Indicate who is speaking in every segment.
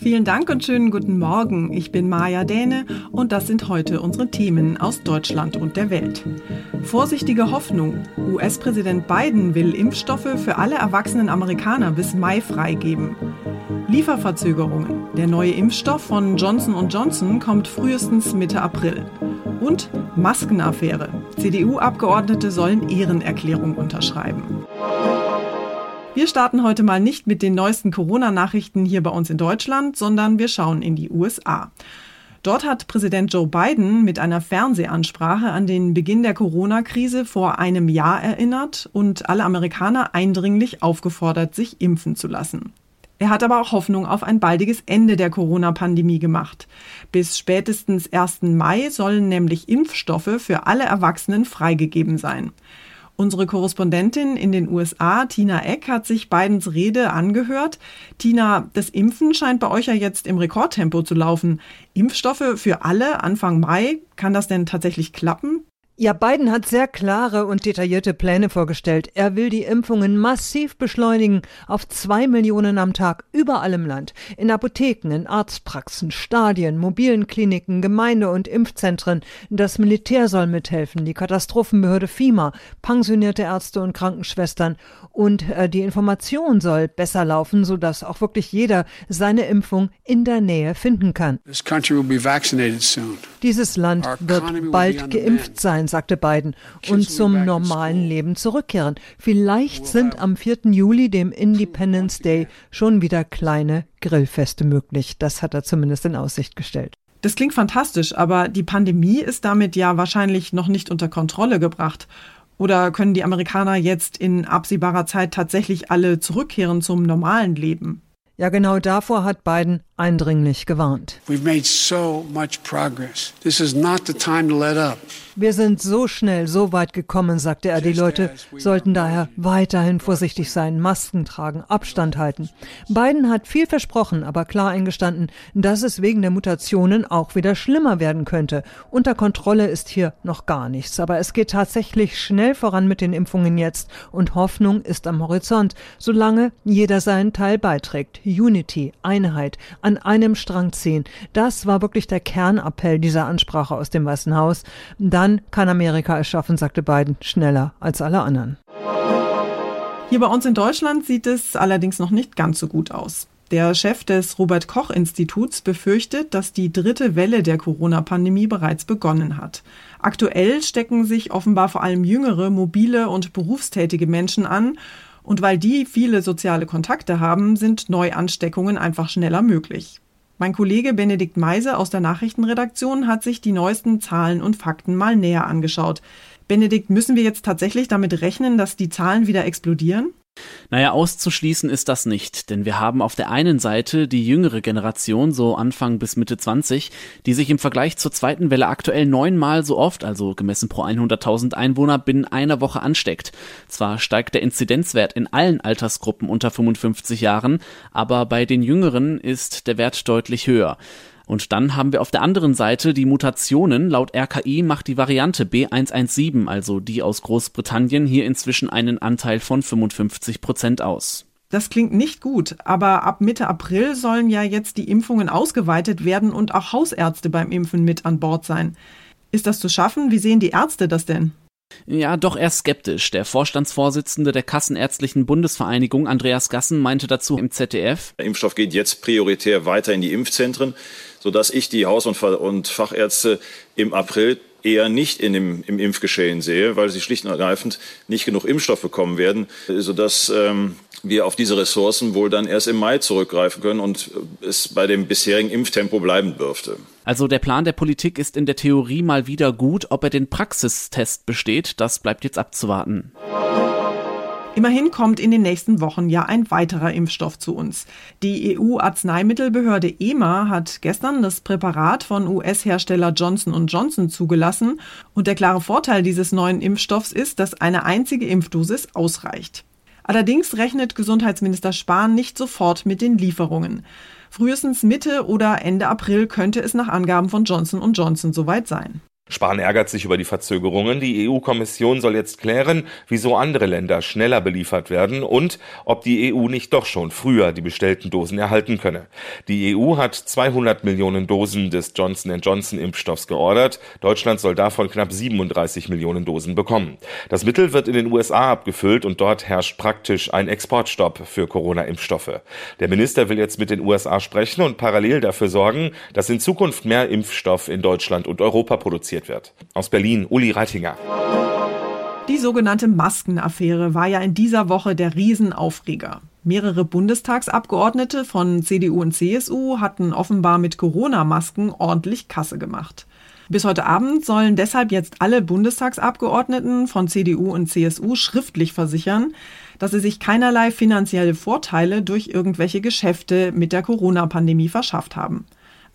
Speaker 1: Vielen Dank und schönen guten Morgen. Ich bin Maja Däne und das sind heute unsere Themen aus Deutschland und der Welt. Vorsichtige Hoffnung. US-Präsident Biden will Impfstoffe für alle erwachsenen Amerikaner bis Mai freigeben. Lieferverzögerungen. Der neue Impfstoff von Johnson Johnson kommt frühestens Mitte April. Und Maskenaffäre. CDU-Abgeordnete sollen Ehrenerklärung unterschreiben. Wir starten heute mal nicht mit den neuesten Corona-Nachrichten hier bei uns in Deutschland, sondern wir schauen in die USA. Dort hat Präsident Joe Biden mit einer Fernsehansprache an den Beginn der Corona-Krise vor einem Jahr erinnert und alle Amerikaner eindringlich aufgefordert, sich impfen zu lassen. Er hat aber auch Hoffnung auf ein baldiges Ende der Corona-Pandemie gemacht. Bis spätestens 1. Mai sollen nämlich Impfstoffe für alle Erwachsenen freigegeben sein. Unsere Korrespondentin in den USA, Tina Eck, hat sich Bidens Rede angehört. Tina, das Impfen scheint bei euch ja jetzt im Rekordtempo zu laufen. Impfstoffe für alle Anfang Mai. Kann das denn tatsächlich klappen?
Speaker 2: Ja, Biden hat sehr klare und detaillierte Pläne vorgestellt. Er will die Impfungen massiv beschleunigen auf zwei Millionen am Tag überall im Land. In Apotheken, in Arztpraxen, Stadien, mobilen Kliniken, Gemeinde- und Impfzentren. Das Militär soll mithelfen, die Katastrophenbehörde FIMA, pensionierte Ärzte und Krankenschwestern. Und äh, die Information soll besser laufen, sodass auch wirklich jeder seine Impfung in der Nähe finden kann. Dieses Land wird bald geimpft sein sagte Biden, und zum normalen Leben zurückkehren. Vielleicht sind am 4. Juli, dem Independence Day, schon wieder kleine Grillfeste möglich. Das hat er zumindest in Aussicht gestellt.
Speaker 1: Das klingt fantastisch, aber die Pandemie ist damit ja wahrscheinlich noch nicht unter Kontrolle gebracht. Oder können die Amerikaner jetzt in absehbarer Zeit tatsächlich alle zurückkehren zum normalen Leben?
Speaker 2: Ja, genau davor hat Biden eindringlich gewarnt.
Speaker 3: We've made so much progress. This is not the time to let up.
Speaker 2: Wir sind so schnell so weit gekommen, sagte er. Die Leute sollten daher weiterhin vorsichtig sein, Masken tragen, Abstand halten. Biden hat viel versprochen, aber klar eingestanden, dass es wegen der Mutationen auch wieder schlimmer werden könnte. Unter Kontrolle ist hier noch gar nichts, aber es geht tatsächlich schnell voran mit den Impfungen jetzt und Hoffnung ist am Horizont, solange jeder seinen Teil beiträgt. Unity, Einheit, an einem Strang ziehen. Das war wirklich der Kernappell dieser Ansprache aus dem Weißen Haus. Dann kann Amerika es schaffen, sagte Biden, schneller als alle anderen.
Speaker 1: Hier bei uns in Deutschland sieht es allerdings noch nicht ganz so gut aus. Der Chef des Robert Koch Instituts befürchtet, dass die dritte Welle der Corona-Pandemie bereits begonnen hat. Aktuell stecken sich offenbar vor allem jüngere, mobile und berufstätige Menschen an. Und weil die viele soziale Kontakte haben, sind Neuansteckungen einfach schneller möglich. Mein Kollege Benedikt Meise aus der Nachrichtenredaktion hat sich die neuesten Zahlen und Fakten mal näher angeschaut. Benedikt, müssen wir jetzt tatsächlich damit rechnen, dass die Zahlen wieder explodieren?
Speaker 4: Naja, auszuschließen ist das nicht, denn wir haben auf der einen Seite die jüngere Generation, so Anfang bis Mitte 20, die sich im Vergleich zur zweiten Welle aktuell neunmal so oft, also gemessen pro 100.000 Einwohner, binnen einer Woche ansteckt. Zwar steigt der Inzidenzwert in allen Altersgruppen unter 55 Jahren, aber bei den Jüngeren ist der Wert deutlich höher. Und dann haben wir auf der anderen Seite die Mutationen. Laut RKI macht die Variante B117, also die aus Großbritannien, hier inzwischen einen Anteil von 55 Prozent aus.
Speaker 1: Das klingt nicht gut, aber ab Mitte April sollen ja jetzt die Impfungen ausgeweitet werden und auch Hausärzte beim Impfen mit an Bord sein. Ist das zu schaffen? Wie sehen die Ärzte das denn?
Speaker 4: Ja, doch eher skeptisch. Der Vorstandsvorsitzende der Kassenärztlichen Bundesvereinigung, Andreas Gassen, meinte dazu im ZDF.
Speaker 5: Der Impfstoff geht jetzt prioritär weiter in die Impfzentren sodass ich die Haus- und Fachärzte im April eher nicht in dem, im Impfgeschehen sehe, weil sie schlicht und ergreifend nicht genug Impfstoff bekommen werden, sodass ähm, wir auf diese Ressourcen wohl dann erst im Mai zurückgreifen können und es bei dem bisherigen Impftempo bleiben dürfte.
Speaker 4: Also der Plan der Politik ist in der Theorie mal wieder gut, ob er den Praxistest besteht, das bleibt jetzt abzuwarten.
Speaker 1: Immerhin kommt in den nächsten Wochen ja ein weiterer Impfstoff zu uns. Die EU-Arzneimittelbehörde EMA hat gestern das Präparat von US-Hersteller Johnson Johnson zugelassen und der klare Vorteil dieses neuen Impfstoffs ist, dass eine einzige Impfdosis ausreicht. Allerdings rechnet Gesundheitsminister Spahn nicht sofort mit den Lieferungen. Frühestens Mitte oder Ende April könnte es nach Angaben von Johnson Johnson soweit sein.
Speaker 6: Spahn ärgert sich über die Verzögerungen. Die EU-Kommission soll jetzt klären, wieso andere Länder schneller beliefert werden und ob die EU nicht doch schon früher die bestellten Dosen erhalten könne. Die EU hat 200 Millionen Dosen des Johnson Johnson Impfstoffs geordert. Deutschland soll davon knapp 37 Millionen Dosen bekommen. Das Mittel wird in den USA abgefüllt und dort herrscht praktisch ein Exportstopp für Corona-Impfstoffe. Der Minister will jetzt mit den USA sprechen und parallel dafür sorgen, dass in Zukunft mehr Impfstoff in Deutschland und Europa produziert produziert wird. Aus Berlin, Uli Reitinger.
Speaker 1: Die sogenannte Maskenaffäre war ja in dieser Woche der Riesenaufreger. Mehrere Bundestagsabgeordnete von CDU und CSU hatten offenbar mit Corona-Masken ordentlich Kasse gemacht. Bis heute Abend sollen deshalb jetzt alle Bundestagsabgeordneten von CDU und CSU schriftlich versichern, dass sie sich keinerlei finanzielle Vorteile durch irgendwelche Geschäfte mit der Corona-Pandemie verschafft haben.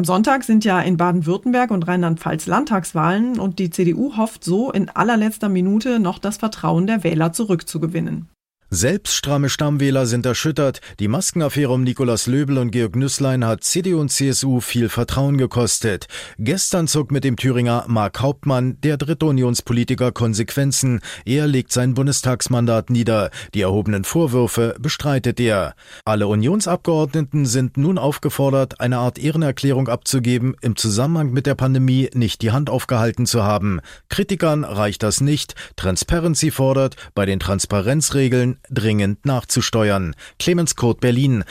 Speaker 1: Am Sonntag sind ja in Baden-Württemberg und Rheinland-Pfalz Landtagswahlen und die CDU hofft so in allerletzter Minute noch das Vertrauen der Wähler zurückzugewinnen.
Speaker 7: Selbst stramme Stammwähler sind erschüttert. Die Maskenaffäre um Nikolaus Löbel und Georg Nüßlein hat CDU und CSU viel Vertrauen gekostet. Gestern zog mit dem Thüringer Mark Hauptmann, der dritte Unionspolitiker, Konsequenzen. Er legt sein Bundestagsmandat nieder. Die erhobenen Vorwürfe bestreitet er. Alle Unionsabgeordneten sind nun aufgefordert, eine Art Ehrenerklärung abzugeben, im Zusammenhang mit der Pandemie nicht die Hand aufgehalten zu haben. Kritikern reicht das nicht. Transparency fordert, bei den Transparenzregeln dringend nachzusteuern. Clemens Kurt Berlin.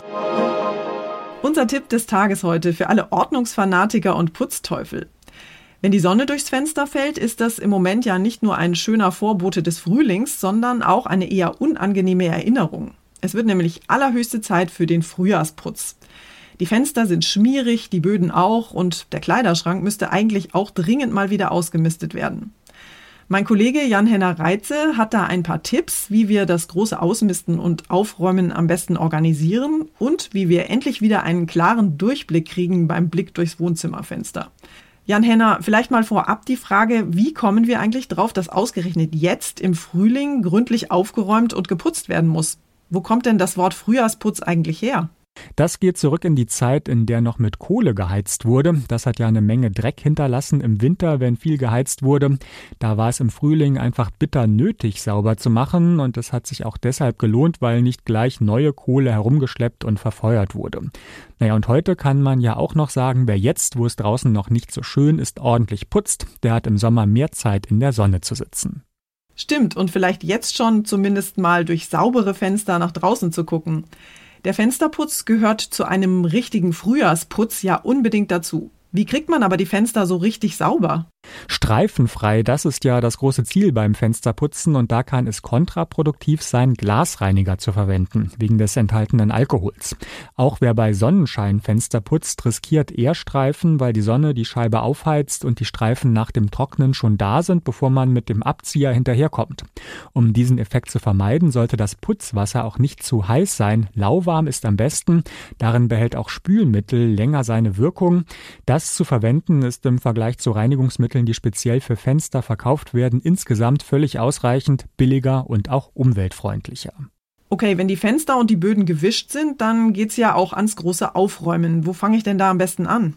Speaker 1: Unser Tipp des Tages heute für alle Ordnungsfanatiker und Putzteufel. Wenn die Sonne durchs Fenster fällt, ist das im Moment ja nicht nur ein schöner Vorbote des Frühlings, sondern auch eine eher unangenehme Erinnerung. Es wird nämlich allerhöchste Zeit für den Frühjahrsputz. Die Fenster sind schmierig, die Böden auch und der Kleiderschrank müsste eigentlich auch dringend mal wieder ausgemistet werden. Mein Kollege Jan-Henner Reitze hat da ein paar Tipps, wie wir das große Ausmisten und Aufräumen am besten organisieren und wie wir endlich wieder einen klaren Durchblick kriegen beim Blick durchs Wohnzimmerfenster. Jan-Henner, vielleicht mal vorab die Frage, wie kommen wir eigentlich drauf, dass ausgerechnet jetzt im Frühling gründlich aufgeräumt und geputzt werden muss? Wo kommt denn das Wort Frühjahrsputz eigentlich her?
Speaker 8: Das geht zurück in die Zeit, in der noch mit Kohle geheizt wurde. Das hat ja eine Menge Dreck hinterlassen im Winter, wenn viel geheizt wurde. Da war es im Frühling einfach bitter nötig, sauber zu machen und es hat sich auch deshalb gelohnt, weil nicht gleich neue Kohle herumgeschleppt und verfeuert wurde. Naja, und heute kann man ja auch noch sagen, wer jetzt, wo es draußen noch nicht so schön ist, ordentlich putzt, der hat im Sommer mehr Zeit in der Sonne zu sitzen.
Speaker 1: Stimmt, und vielleicht jetzt schon zumindest mal durch saubere Fenster nach draußen zu gucken. Der Fensterputz gehört zu einem richtigen Frühjahrsputz ja unbedingt dazu. Wie kriegt man aber die Fenster so richtig sauber?
Speaker 8: Streifenfrei, das ist ja das große Ziel beim Fensterputzen und da kann es kontraproduktiv sein, Glasreiniger zu verwenden, wegen des enthaltenen Alkohols. Auch wer bei Sonnenschein Fenster putzt, riskiert eher Streifen, weil die Sonne die Scheibe aufheizt und die Streifen nach dem Trocknen schon da sind, bevor man mit dem Abzieher hinterherkommt. Um diesen Effekt zu vermeiden, sollte das Putzwasser auch nicht zu heiß sein. Lauwarm ist am besten. Darin behält auch Spülmittel länger seine Wirkung. Das zu verwenden ist im Vergleich zu Reinigungsmitteln Dachschindeln, die speziell für Fenster verkauft werden, insgesamt völlig ausreichend, billiger und auch umweltfreundlicher.
Speaker 1: Okay, wenn die Fenster und die Böden gewischt sind, dann geht's ja auch ans große Aufräumen. Wo fange ich denn da am besten an?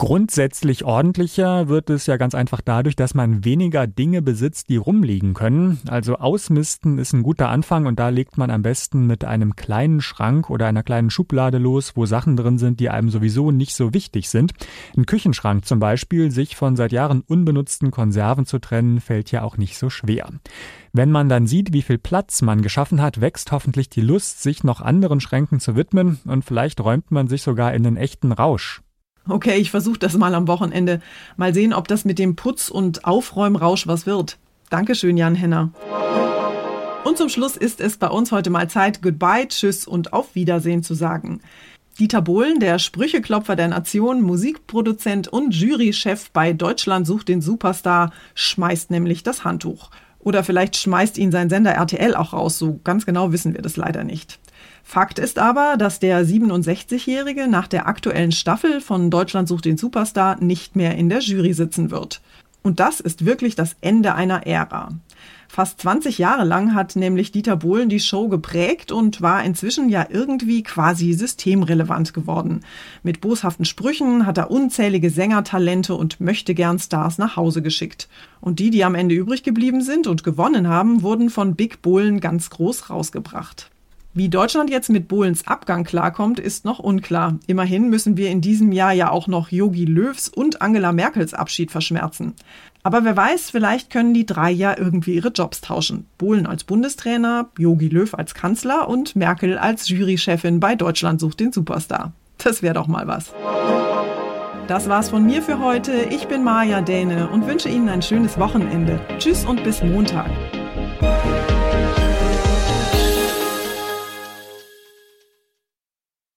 Speaker 8: Grundsätzlich ordentlicher wird es ja ganz einfach dadurch, dass man weniger Dinge besitzt, die rumliegen können. Also ausmisten ist ein guter Anfang und da legt man am besten mit einem kleinen Schrank oder einer kleinen Schublade los, wo Sachen drin sind, die einem sowieso nicht so wichtig sind. Ein Küchenschrank zum Beispiel, sich von seit Jahren unbenutzten Konserven zu trennen, fällt ja auch nicht so schwer. Wenn man dann sieht, wie viel Platz man geschaffen hat, wächst hoffentlich die Lust, sich noch anderen Schränken zu widmen und vielleicht räumt man sich sogar in den echten Rausch.
Speaker 1: Okay, ich versuche das mal am Wochenende. Mal sehen, ob das mit dem Putz- und Aufräumrausch was wird. Dankeschön, Jan Henner. Und zum Schluss ist es bei uns heute mal Zeit, Goodbye, Tschüss und Auf Wiedersehen zu sagen. Dieter Bohlen, der Sprücheklopfer der Nation, Musikproduzent und Jurychef bei Deutschland sucht den Superstar, schmeißt nämlich das Handtuch. Oder vielleicht schmeißt ihn sein Sender RTL auch raus, so ganz genau wissen wir das leider nicht. Fakt ist aber, dass der 67-Jährige nach der aktuellen Staffel von Deutschland sucht den Superstar nicht mehr in der Jury sitzen wird. Und das ist wirklich das Ende einer Ära. Fast 20 Jahre lang hat nämlich Dieter Bohlen die Show geprägt und war inzwischen ja irgendwie quasi systemrelevant geworden. Mit boshaften Sprüchen hat er unzählige Sängertalente und möchte gern Stars nach Hause geschickt. Und die, die am Ende übrig geblieben sind und gewonnen haben, wurden von Big Bohlen ganz groß rausgebracht. Wie Deutschland jetzt mit Bohlens Abgang klarkommt, ist noch unklar. Immerhin müssen wir in diesem Jahr ja auch noch Yogi Löws und Angela Merkels Abschied verschmerzen. Aber wer weiß, vielleicht können die drei ja irgendwie ihre Jobs tauschen. Bohlen als Bundestrainer, Yogi Löw als Kanzler und Merkel als Jurychefin bei Deutschland sucht den Superstar. Das wäre doch mal was. Das war's von mir für heute. Ich bin Maja Däne und wünsche Ihnen ein schönes Wochenende. Tschüss und bis Montag.